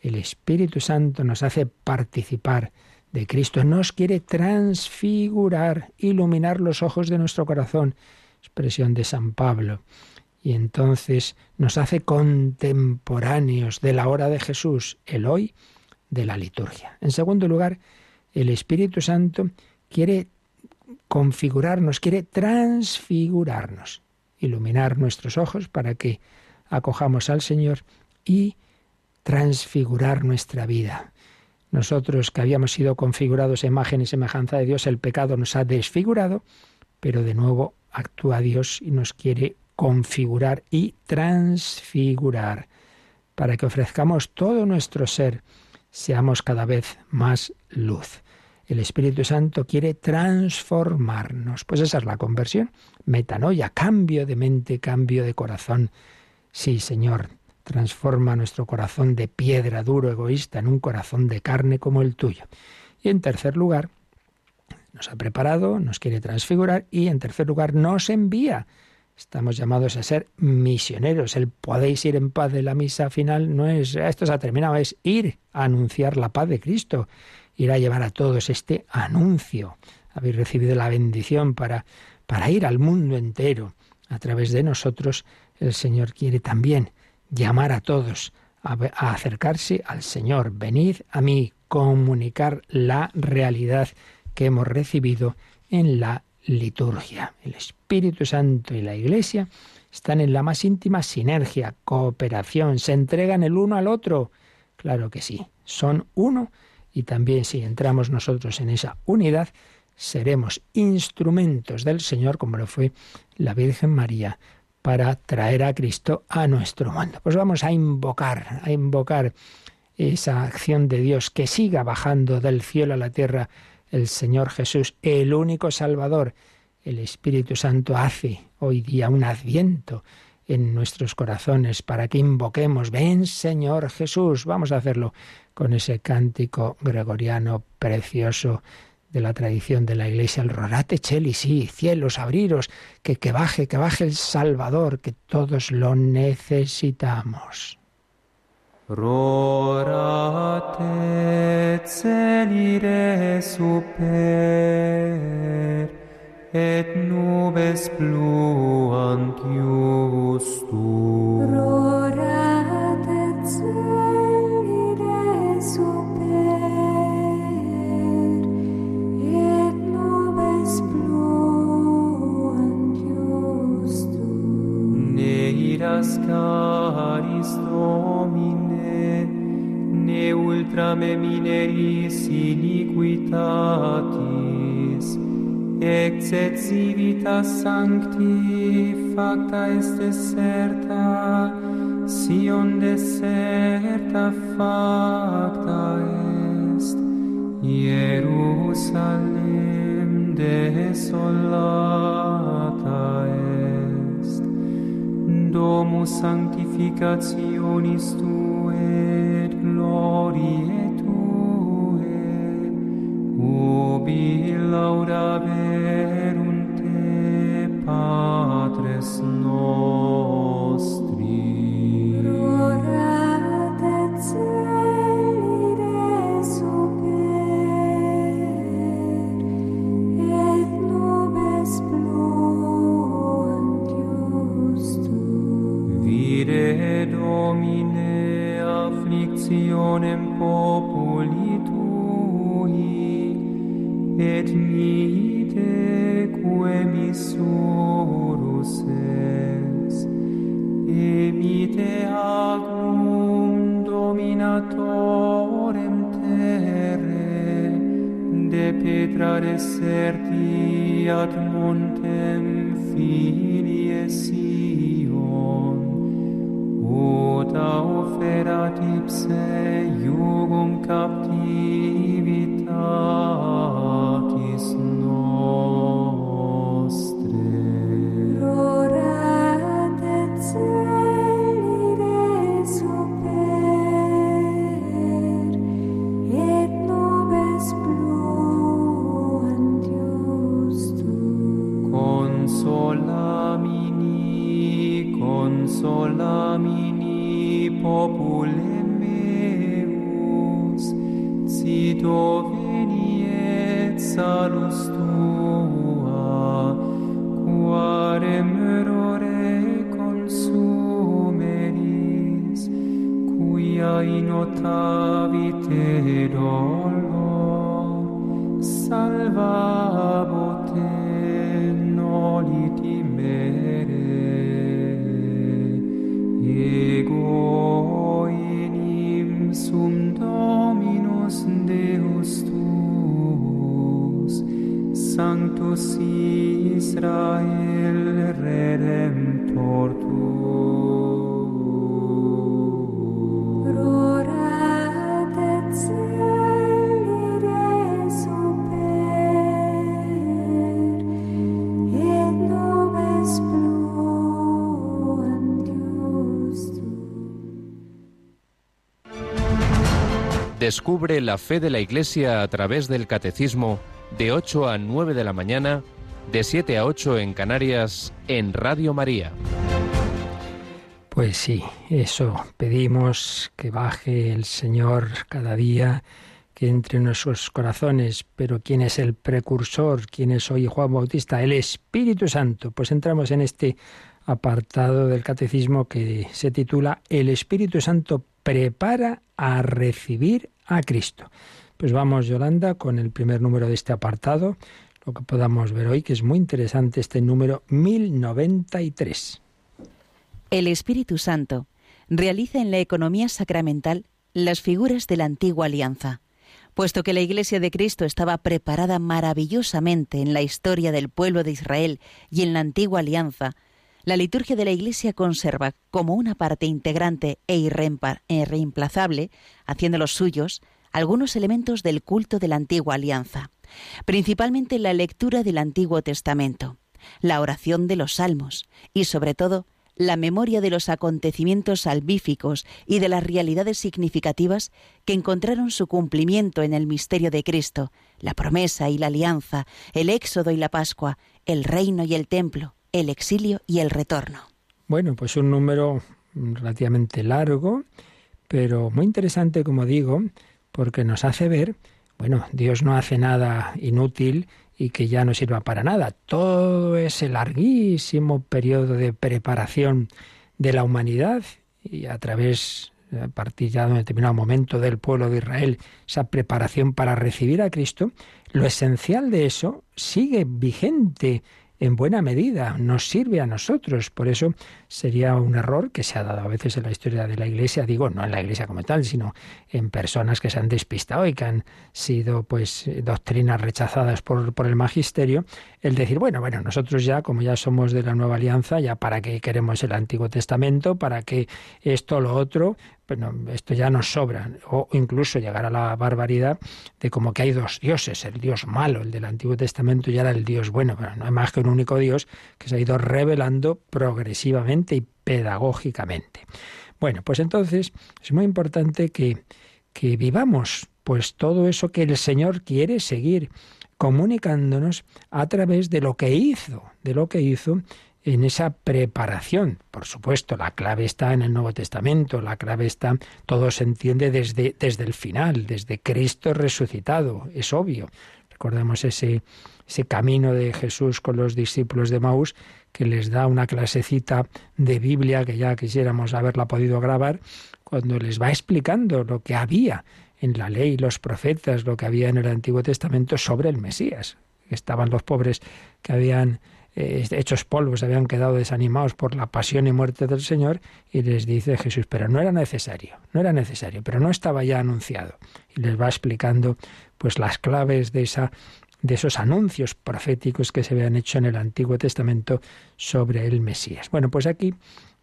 El Espíritu Santo nos hace participar de Cristo, nos quiere transfigurar, iluminar los ojos de nuestro corazón. Expresión de San Pablo y entonces nos hace contemporáneos de la hora de Jesús, el hoy de la liturgia. En segundo lugar, el Espíritu Santo quiere configurarnos, quiere transfigurarnos, iluminar nuestros ojos para que acojamos al Señor y transfigurar nuestra vida. Nosotros que habíamos sido configurados a imagen y semejanza de Dios, el pecado nos ha desfigurado, pero de nuevo actúa Dios y nos quiere configurar y transfigurar, para que ofrezcamos todo nuestro ser, seamos cada vez más luz. El Espíritu Santo quiere transformarnos. Pues esa es la conversión. Metanoia, cambio de mente, cambio de corazón. Sí, Señor, transforma nuestro corazón de piedra duro, egoísta, en un corazón de carne como el tuyo. Y en tercer lugar, nos ha preparado, nos quiere transfigurar y en tercer lugar nos envía Estamos llamados a ser misioneros. El podéis ir en paz de la misa final no es esto se ha terminado, es ir a anunciar la paz de Cristo, ir a llevar a todos este anuncio. Habéis recibido la bendición para, para ir al mundo entero. A través de nosotros el Señor quiere también llamar a todos a, acercarse al Señor. Venid a mí, comunicar la realidad que hemos recibido en la liturgia. El Espíritu Santo y la Iglesia están en la más íntima sinergia, cooperación, se entregan el uno al otro. Claro que sí, son uno y también si entramos nosotros en esa unidad, seremos instrumentos del Señor, como lo fue la Virgen María, para traer a Cristo a nuestro mundo. Pues vamos a invocar, a invocar esa acción de Dios que siga bajando del cielo a la tierra el Señor Jesús, el único Salvador. El Espíritu Santo hace hoy día un adviento en nuestros corazones para que invoquemos, ven Señor Jesús. Vamos a hacerlo con ese cántico gregoriano precioso de la tradición de la iglesia, el Rorate Cheli, sí, cielos, abriros, que, que baje, que baje el Salvador, que todos lo necesitamos. Rorate celire super, et nubes pluant justum. Rorate celire super, et nubes pluant justum. Ne iras caris dom, ne ultra me mineris iniquitatis. Exet civitas sancti facta est deserta sion deserta facta est. Hierusalem desolata est. Domus sanctificationis tuum glorie tue ubi laudaverum te patres nos patronem populi tui, et mite quae missurus es, emite agnum dominatorem terre, de petra deserti ad montem filie Sion, ut auferat ipse gehabt. Sanctus Israel Redemptor Descubre la fe de la Iglesia a través del Catecismo de 8 a 9 de la mañana, de 7 a 8 en Canarias, en Radio María. Pues sí, eso pedimos que baje el Señor cada día, que entre en nuestros corazones. Pero ¿quién es el precursor? ¿Quién es hoy Juan Bautista? El Espíritu Santo. Pues entramos en este apartado del catecismo que se titula El Espíritu Santo prepara a recibir a Cristo. Pues vamos, Yolanda, con el primer número de este apartado, lo que podamos ver hoy, que es muy interesante este número 1093. El Espíritu Santo realiza en la economía sacramental las figuras de la antigua alianza. Puesto que la Iglesia de Cristo estaba preparada maravillosamente en la historia del pueblo de Israel y en la antigua alianza, la liturgia de la Iglesia conserva como una parte integrante e irreempa- e irreemplazable, haciendo los suyos, algunos elementos del culto de la antigua alianza, principalmente la lectura del Antiguo Testamento, la oración de los salmos y, sobre todo, la memoria de los acontecimientos salvíficos y de las realidades significativas que encontraron su cumplimiento en el misterio de Cristo, la promesa y la alianza, el éxodo y la Pascua, el reino y el templo, el exilio y el retorno. Bueno, pues un número relativamente largo, pero muy interesante, como digo, porque nos hace ver, bueno, Dios no hace nada inútil y que ya no sirva para nada. Todo ese larguísimo periodo de preparación de la humanidad y a través, a partir ya de un determinado momento del pueblo de Israel, esa preparación para recibir a Cristo, lo esencial de eso sigue vigente en buena medida, nos sirve a nosotros. Por eso sería un error que se ha dado a veces en la historia de la Iglesia, digo, no en la Iglesia como tal, sino en personas que se han despistado y que han sido pues doctrinas rechazadas por, por el magisterio, el decir, bueno, bueno, nosotros ya, como ya somos de la nueva alianza, ya para qué queremos el Antiguo Testamento, para qué esto, lo otro, bueno, esto ya nos sobra. O incluso llegar a la barbaridad de como que hay dos dioses, el dios malo, el del Antiguo Testamento, y ahora el dios bueno. Pero no hay más que un único dios que se ha ido revelando progresivamente y pedagógicamente. Bueno, pues entonces es muy importante que, que vivamos pues todo eso que el Señor quiere seguir comunicándonos a través de lo que hizo, de lo que hizo en esa preparación. Por supuesto, la clave está en el Nuevo Testamento, la clave está, todo se entiende desde, desde el final, desde Cristo resucitado, es obvio. Recordemos ese, ese camino de Jesús con los discípulos de Maús, que les da una clasecita de Biblia que ya quisiéramos haberla podido grabar, cuando les va explicando lo que había en la ley, los profetas, lo que había en el Antiguo Testamento sobre el Mesías. Estaban los pobres que habían eh, hechos polvos, habían quedado desanimados por la pasión y muerte del Señor, y les dice Jesús, pero no era necesario, no era necesario, pero no estaba ya anunciado. Y les va explicando pues las claves de esa de esos anuncios proféticos que se habían hecho en el Antiguo Testamento sobre el Mesías. Bueno, pues aquí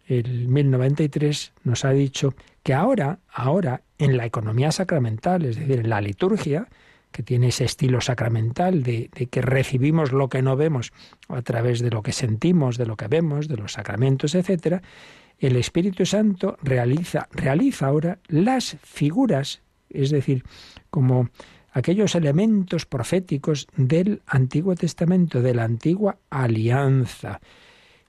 el 1093 nos ha dicho que ahora, ahora, en la economía sacramental, es decir, en la liturgia, que tiene ese estilo sacramental de, que recibimos lo que no vemos a través de lo que sentimos, de lo que vemos, de los sacramentos, etcétera, el Espíritu Santo realiza, realiza ahora las figuras, es decir, como aquellos elementos proféticos del Antiguo Testamento, de la antigua alianza,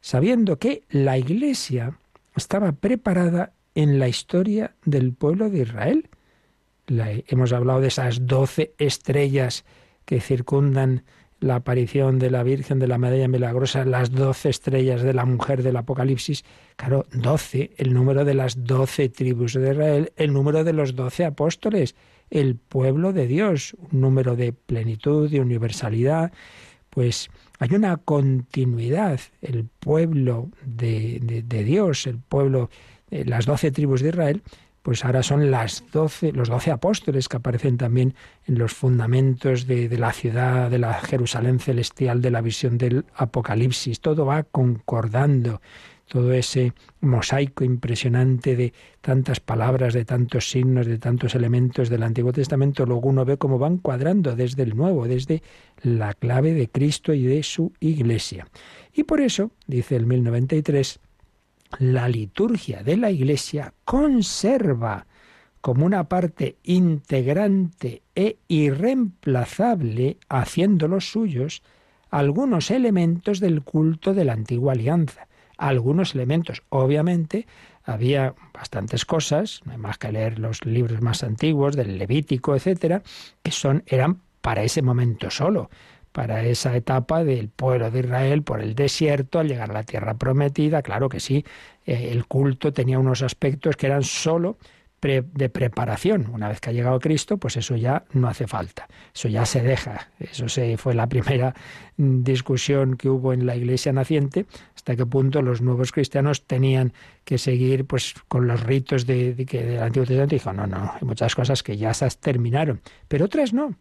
sabiendo que la Iglesia estaba preparada en la historia del pueblo de Israel. Hemos hablado de esas doce estrellas que circundan la aparición de la Virgen de la Medalla Milagrosa, las doce estrellas de la mujer del Apocalipsis. Claro, doce, el número de las doce tribus de Israel, el número de los doce apóstoles el pueblo de Dios, un número de plenitud, de universalidad, pues hay una continuidad, el pueblo de, de, Dios, el pueblo, de las doce tribus de Israel, pues ahora son los doce apóstoles que aparecen también en los fundamentos de, de, la ciudad, de la Jerusalén celestial, de la visión del Apocalipsis. Todo va concordando todo ese mosaico impresionante de tantas palabras, de tantos signos, de tantos elementos del Antiguo Testamento, luego uno ve cómo van cuadrando desde el Nuevo, desde la clave de Cristo y de su Iglesia. Y por eso, dice el 1093, la liturgia de la Iglesia conserva como una parte integrante e irreemplazable, haciendo los suyos, algunos elementos del culto de la antigua alianza algunos elementos. Obviamente había bastantes cosas, no hay más que leer los libros más antiguos del Levítico, etcétera, que son eran para ese momento solo, para esa etapa del pueblo de Israel por el desierto al llegar a la tierra prometida, claro que sí, eh, el culto tenía unos aspectos que eran solo de preparación. Una vez que ha llegado Cristo, pues eso ya no hace falta. Eso ya se deja. Eso se, fue la primera discusión que hubo en la iglesia naciente, hasta qué punto los nuevos cristianos tenían que seguir pues con los ritos de, que del Antiguo Testamento. Dijo, no, no, hay muchas cosas que ya se terminaron, pero otras no.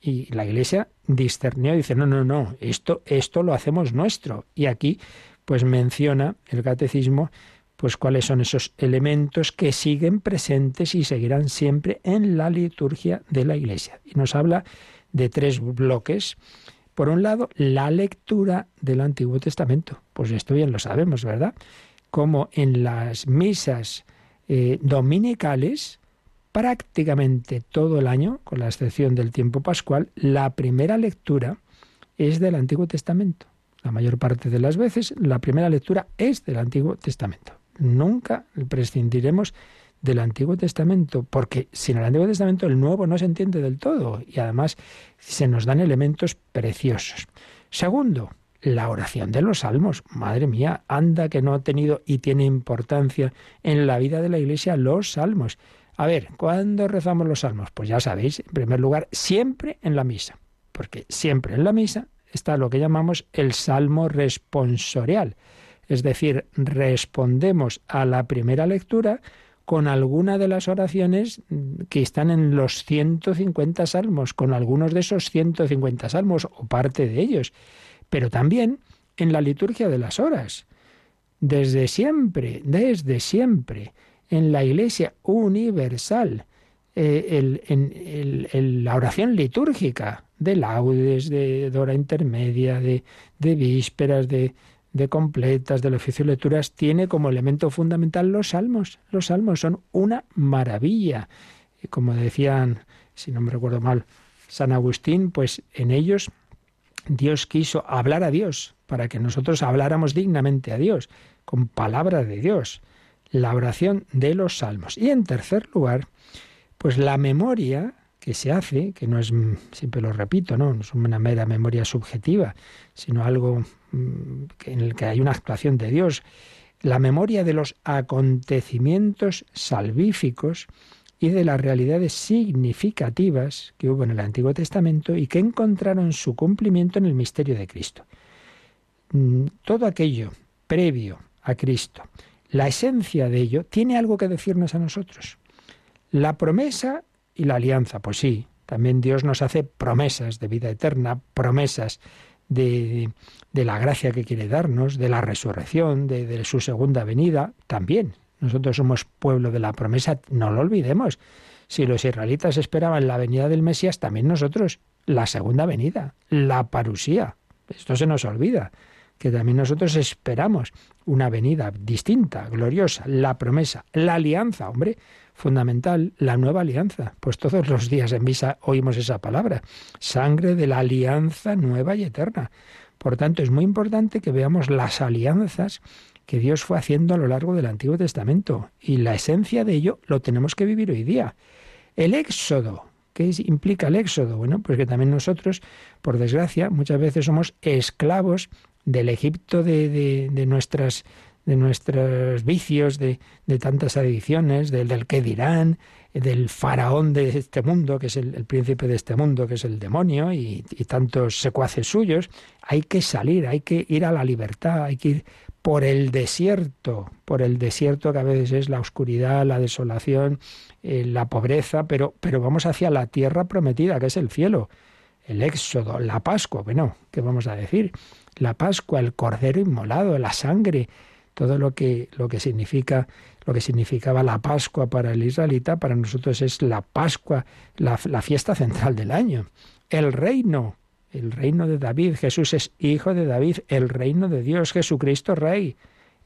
Y la iglesia discernió y dice, no, no, no, esto, esto lo hacemos nuestro. Y aquí pues menciona el catecismo pues cuáles son esos elementos que siguen presentes y seguirán siempre en la liturgia de la Iglesia. Y nos habla de tres bloques. Por un lado, la lectura del Antiguo Testamento. Pues esto bien lo sabemos, ¿verdad? Como en las misas eh, dominicales, prácticamente todo el año, con la excepción del tiempo pascual, la primera lectura es del Antiguo Testamento. La mayor parte de las veces, la primera lectura es del Antiguo Testamento. Nunca prescindiremos del Antiguo Testamento, porque sin el Antiguo Testamento el Nuevo no se entiende del todo y además se nos dan elementos preciosos. Segundo, la oración de los salmos. Madre mía, anda que no ha tenido y tiene importancia en la vida de la Iglesia los salmos. A ver, ¿cuándo rezamos los salmos? Pues ya sabéis, en primer lugar, siempre en la misa, porque siempre en la misa está lo que llamamos el salmo responsorial. Es decir, respondemos a la primera lectura con alguna de las oraciones que están en los 150 salmos, con algunos de esos 150 salmos o parte de ellos, pero también en la liturgia de las horas. Desde siempre, desde siempre, en la Iglesia universal, eh, en la oración litúrgica de laudes, de, hora intermedia, de, de vísperas, de, de completas, del oficio de lecturas, tiene como elemento fundamental los salmos. Los salmos son una maravilla. Y como decían, si no me recuerdo mal, San Agustín, pues en ellos Dios quiso hablar a Dios para que nosotros habláramos dignamente a Dios, con palabra de Dios, la oración de los salmos. Y en tercer lugar, pues la memoria que se hace, que no es, siempre lo repito, no, no es una mera memoria subjetiva, sino algo Mm, en el que hay una actuación de Dios, la memoria de los acontecimientos salvíficos y de las realidades significativas que hubo en el Antiguo Testamento y que encontraron su cumplimiento en el misterio de Cristo. Mm, todo aquello previo a Cristo, la esencia de ello, tiene algo que decirnos a nosotros. La promesa y la alianza, pues sí, también Dios nos hace promesas de vida eterna, promesas de, de la gracia que quiere darnos, de la resurrección, de, de su segunda venida, también. Nosotros somos pueblo de la promesa, no lo olvidemos. Si los israelitas esperaban la venida del Mesías, también nosotros la segunda venida, la parusía. Esto se nos olvida, que también nosotros esperamos una venida distinta, gloriosa, la promesa, la alianza, hombre, fundamental, la nueva alianza. Pues todos los días en misa oímos esa palabra, sangre de la alianza nueva y eterna. Por tanto, es muy importante que veamos las alianzas que Dios fue haciendo a lo largo del Antiguo Testamento y la esencia de ello lo tenemos que vivir hoy día. El éxodo, ¿qué implica el éxodo? Bueno, pues que también nosotros, por desgracia, muchas veces somos esclavos del Egipto de, de, de nuestras de nuestros vicios, de, de tantas adicciones, del, del qué dirán, del faraón de este mundo, que es el, príncipe de este mundo, que es el demonio, y, y, tantos secuaces suyos, hay que salir, hay que ir a la libertad, hay que ir por el desierto, por el desierto que a veces es la oscuridad, la desolación, eh, la pobreza, pero, pero vamos hacia la tierra prometida, que es el cielo, el éxodo, la Pascua, bueno, ¿qué vamos a decir? La Pascua, el cordero inmolado, la sangre, todo lo que, lo que significa, lo que significaba la Pascua para el israelita, para nosotros es la Pascua, la, la fiesta central del año. El reino, el reino de David, Jesús es hijo de David, el reino de Dios, Jesucristo rey.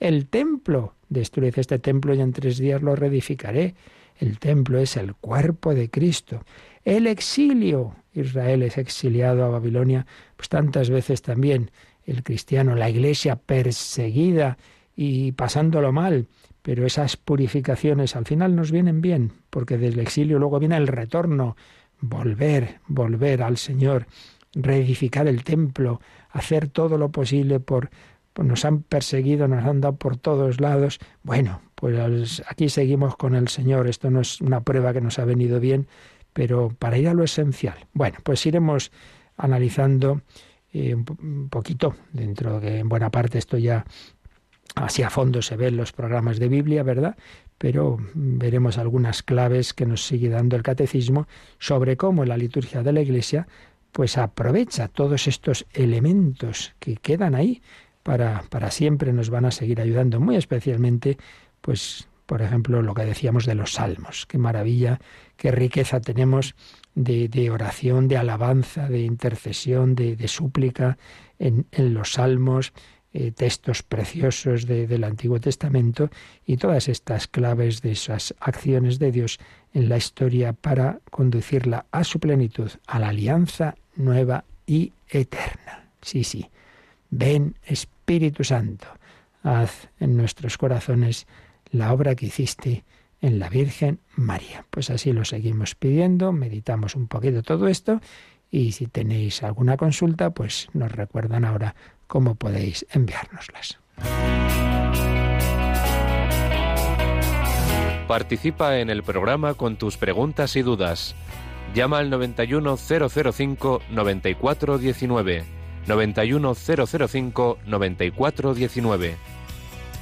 El templo, destruid este templo y en tres días lo reedificaré. El templo es el cuerpo de Cristo. El exilio, Israel es exiliado a Babilonia, pues tantas veces también el cristiano, la iglesia perseguida y pasándolo mal, pero esas purificaciones al final nos vienen bien, porque desde el exilio luego viene el retorno, volver, volver al Señor, reedificar el templo, hacer todo lo posible por, pues nos han perseguido, nos han dado por todos lados. Bueno, pues aquí seguimos con el Señor. Esto no es una prueba que nos ha venido bien, pero para ir a lo esencial. Bueno, pues iremos analizando eh, un poquito, dentro de en buena parte esto ya Así a fondo se ven los programas de Biblia, ¿verdad? Pero veremos algunas claves que nos sigue dando el catecismo sobre cómo la liturgia de la Iglesia pues aprovecha todos estos elementos que quedan ahí para, para siempre nos van a seguir ayudando, muy especialmente, pues, por ejemplo, lo que decíamos de los salmos. Qué maravilla, qué riqueza tenemos de, oración, de alabanza, de intercesión, de, súplica en, en los salmos, eh, textos preciosos del Antiguo Testamento y todas estas claves de esas acciones de Dios en la historia para conducirla a su plenitud, a la alianza nueva y eterna. Sí, sí. Ven Espíritu Santo, haz en nuestros corazones la obra que hiciste en la Virgen María. Pues así lo seguimos pidiendo, meditamos un poquito todo esto y si tenéis alguna consulta, pues nos recuerdan ahora cómo podéis enviárnoslas. Participa en el programa con tus preguntas y dudas. Llama al 91005 9419.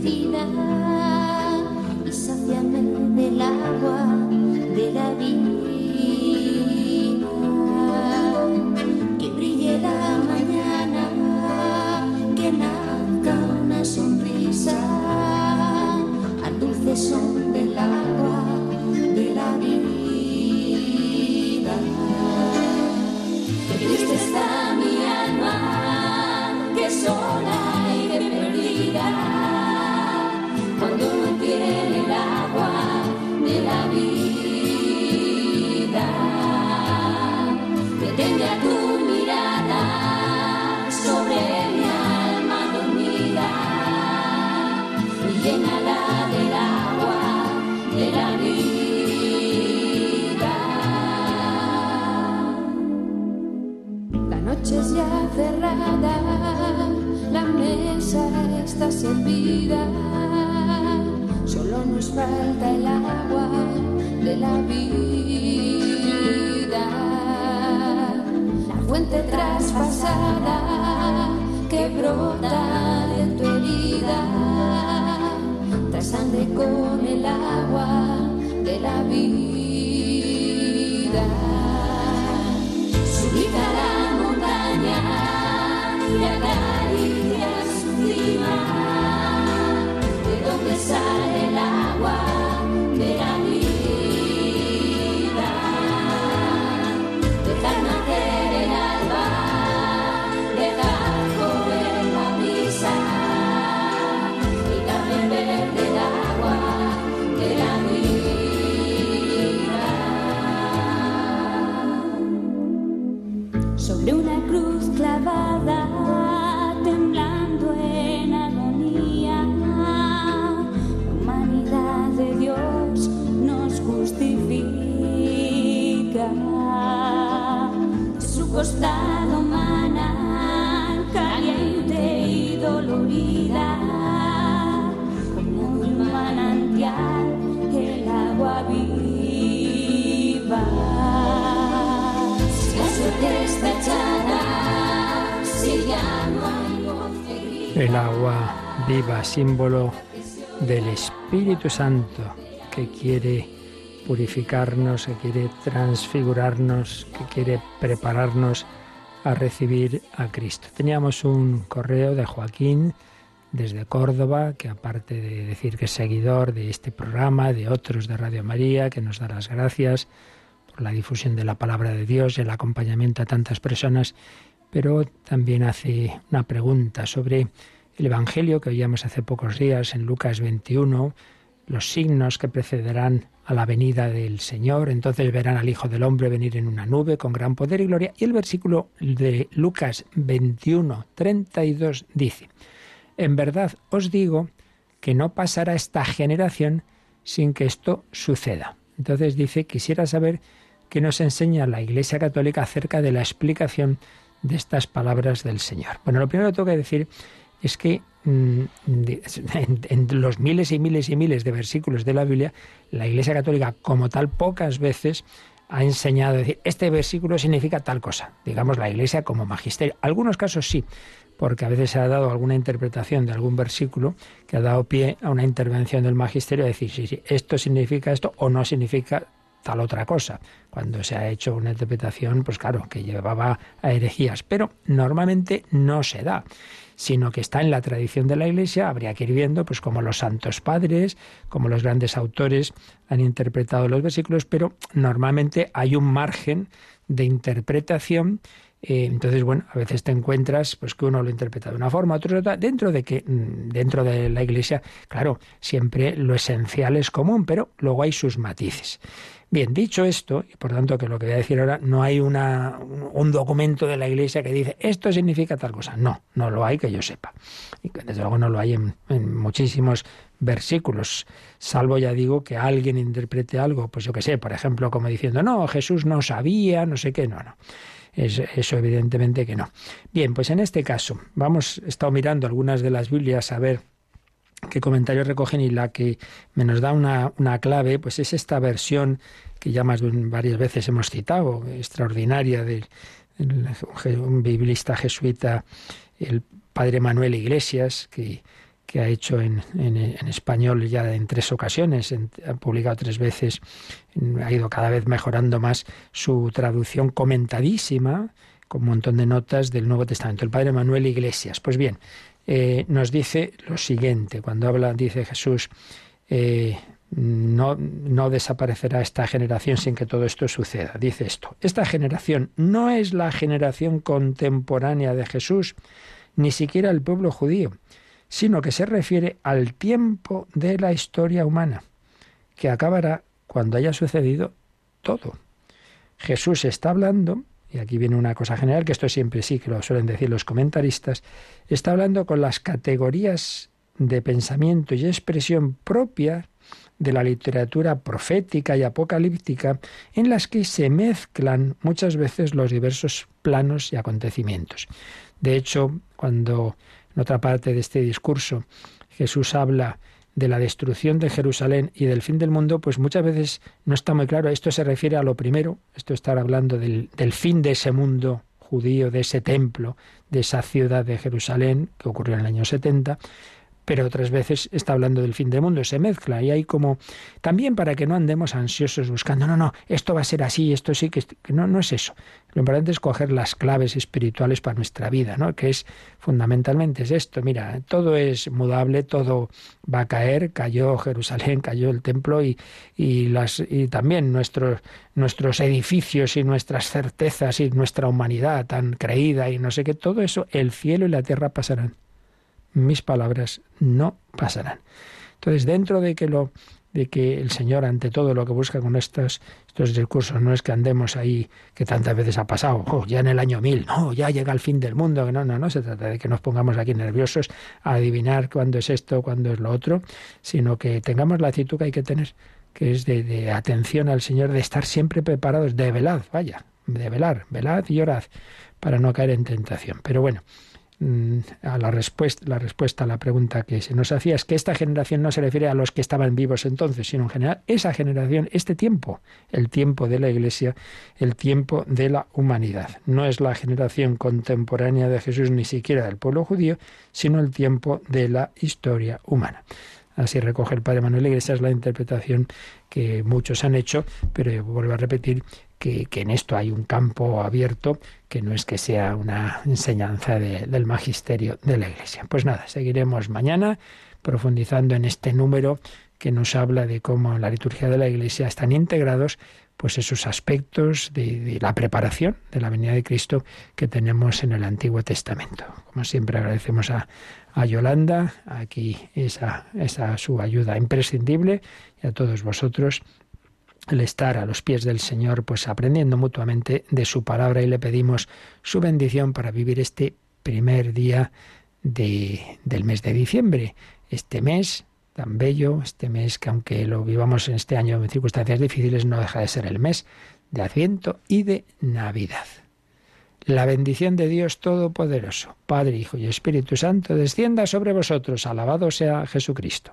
Veces símbolo del Espíritu Santo que quiere purificarnos, que quiere transfigurarnos, que quiere prepararnos a recibir a Cristo. Teníamos un correo de Joaquín desde Córdoba, que aparte de decir que es seguidor de este programa, de otros de Radio María, que nos da las gracias por la difusión de la palabra de Dios y el acompañamiento a tantas personas, pero también hace una pregunta sobre el Evangelio que oíamos hace pocos días en Lucas 21, los signos que precederán a la venida del Señor, entonces verán al Hijo del Hombre venir en una nube con gran poder y gloria. Y el versículo de Lucas 21, 32 dice, en verdad os digo que no pasará esta generación sin que esto suceda. Entonces dice, quisiera saber qué nos enseña la Iglesia Católica acerca de la explicación de estas palabras del Señor. Bueno, lo primero que tengo que decir es que mm, en los miles y miles y miles de versículos de la Biblia, la Iglesia Católica, como tal, pocas veces ha enseñado a decir, este versículo significa tal cosa, digamos la Iglesia como magisterio. Algunos casos sí, porque a veces se ha dado alguna interpretación de algún versículo que ha dado pie a una intervención del magisterio a decir, sí, sí, esto significa esto o no significa tal otra cosa. Cuando se ha hecho una interpretación, pues claro, que llevaba a herejías, pero normalmente no se da sino que está en la tradición de la Iglesia, habría que ir viendo, pues como los santos padres, como los grandes autores han interpretado los versículos, pero normalmente hay un margen de interpretación Eh, entonces, bueno, a veces te encuentras pues que uno lo interpreta de una forma, otro de otra, dentro de que mm, dentro de la Iglesia, claro, siempre lo esencial es común, pero luego hay sus matices. Bien, dicho esto, y por tanto que lo que voy a decir ahora, no hay una, un documento de la Iglesia que dice esto significa tal cosa. No, no lo hay que yo sepa. Y desde luego no lo hay en, muchísimos versículos, salvo ya digo que alguien interprete algo, pues yo que sé, por ejemplo, como diciendo, no, Jesús no sabía, no sé qué, no, no. Es, eso evidentemente que no. Bien, pues en este caso, vamos, estado mirando algunas de las Biblias a ver qué comentarios recogen y la que nos da una, una clave, pues es esta versión que ya más de varias veces hemos citado, extraordinaria de un biblista jesuita, el padre Manuel Iglesias, que, que ha hecho en, en, en, español ya en tres ocasiones, en, ha publicado tres veces, ha ido cada vez mejorando más su traducción comentadísima, con un montón de notas del Nuevo Testamento, el padre Manuel Iglesias. Pues bien, eh, nos dice lo siguiente, cuando habla, dice Jesús, eh, no, no desaparecerá esta generación sin que todo esto suceda. Dice esto, esta generación no es la generación contemporánea de Jesús, ni siquiera el pueblo judío, sino que se refiere al tiempo de la historia humana, que acabará cuando haya sucedido todo. Jesús está hablando y aquí viene una cosa general, que esto siempre sí, que lo suelen decir los comentaristas, está hablando con las categorías de pensamiento y expresión propia de la literatura profética y apocalíptica en las que se mezclan muchas veces los diversos planos y acontecimientos. De hecho, cuando en otra parte de este discurso Jesús habla de la destrucción de Jerusalén y del fin del mundo, pues muchas veces no está muy claro. Esto se refiere a lo primero, esto está hablando del, del fin de ese mundo judío, de ese templo, de esa ciudad de Jerusalén, que ocurrió en el año 70, pero otras veces está hablando del fin del mundo, se mezcla y hay como también para que no andemos ansiosos buscando, no, no, esto va a ser así, esto sí, que, no, no es eso. Lo importante es coger las claves espirituales para nuestra vida, ¿no? Que es fundamentalmente es esto, mira, todo es mudable, todo va a caer, cayó Jerusalén, cayó el templo y, y las y también nuestros nuestros edificios y nuestras certezas y nuestra humanidad tan creída y no sé qué, todo eso, el cielo y la tierra pasarán mis palabras no pasarán. Entonces, dentro de que lo de que el Señor ante todo lo que busca con estos, estos discursos no es que andemos ahí, que tantas veces ha pasado, oh, ya en el año mil, no, ya llega el fin del mundo, no, no, no se trata de que nos pongamos aquí nerviosos a adivinar cuándo es esto, cuándo es lo otro, sino que tengamos la actitud que hay que tener, que es de, atención al Señor, de estar siempre preparados, de velad, vaya, de velar, velad y orad, para no caer en tentación. Pero bueno, a la respuesta, la respuesta a la pregunta que se nos hacía es que esta generación no se refiere a los que estaban vivos entonces, sino en general esa generación, este tiempo, el tiempo de la Iglesia, el tiempo de la humanidad. No es la generación contemporánea de Jesús ni siquiera del pueblo judío, sino el tiempo de la historia humana. Así recoge el padre Manuel Iglesias la interpretación que muchos han hecho, pero vuelvo a repetir que, en esto hay un campo abierto que no es que sea una enseñanza del magisterio de la Iglesia. Pues nada, seguiremos mañana profundizando en este número que nos habla de cómo en la liturgia de la Iglesia están integrados pues esos aspectos de, la preparación de la venida de Cristo que tenemos en el Antiguo Testamento. Como siempre agradecemos a, a Yolanda aquí esa, esa su ayuda imprescindible y a todos vosotros el estar a los pies del Señor, pues aprendiendo mutuamente de su palabra y le pedimos su bendición para vivir este primer día de, del mes de diciembre, este mes tan bello, este mes que aunque lo vivamos en este año en circunstancias difíciles, no deja de ser el mes de Adviento y de Navidad. La bendición de Dios Todopoderoso, Padre, Hijo y Espíritu Santo, descienda sobre vosotros. Alabado sea Jesucristo.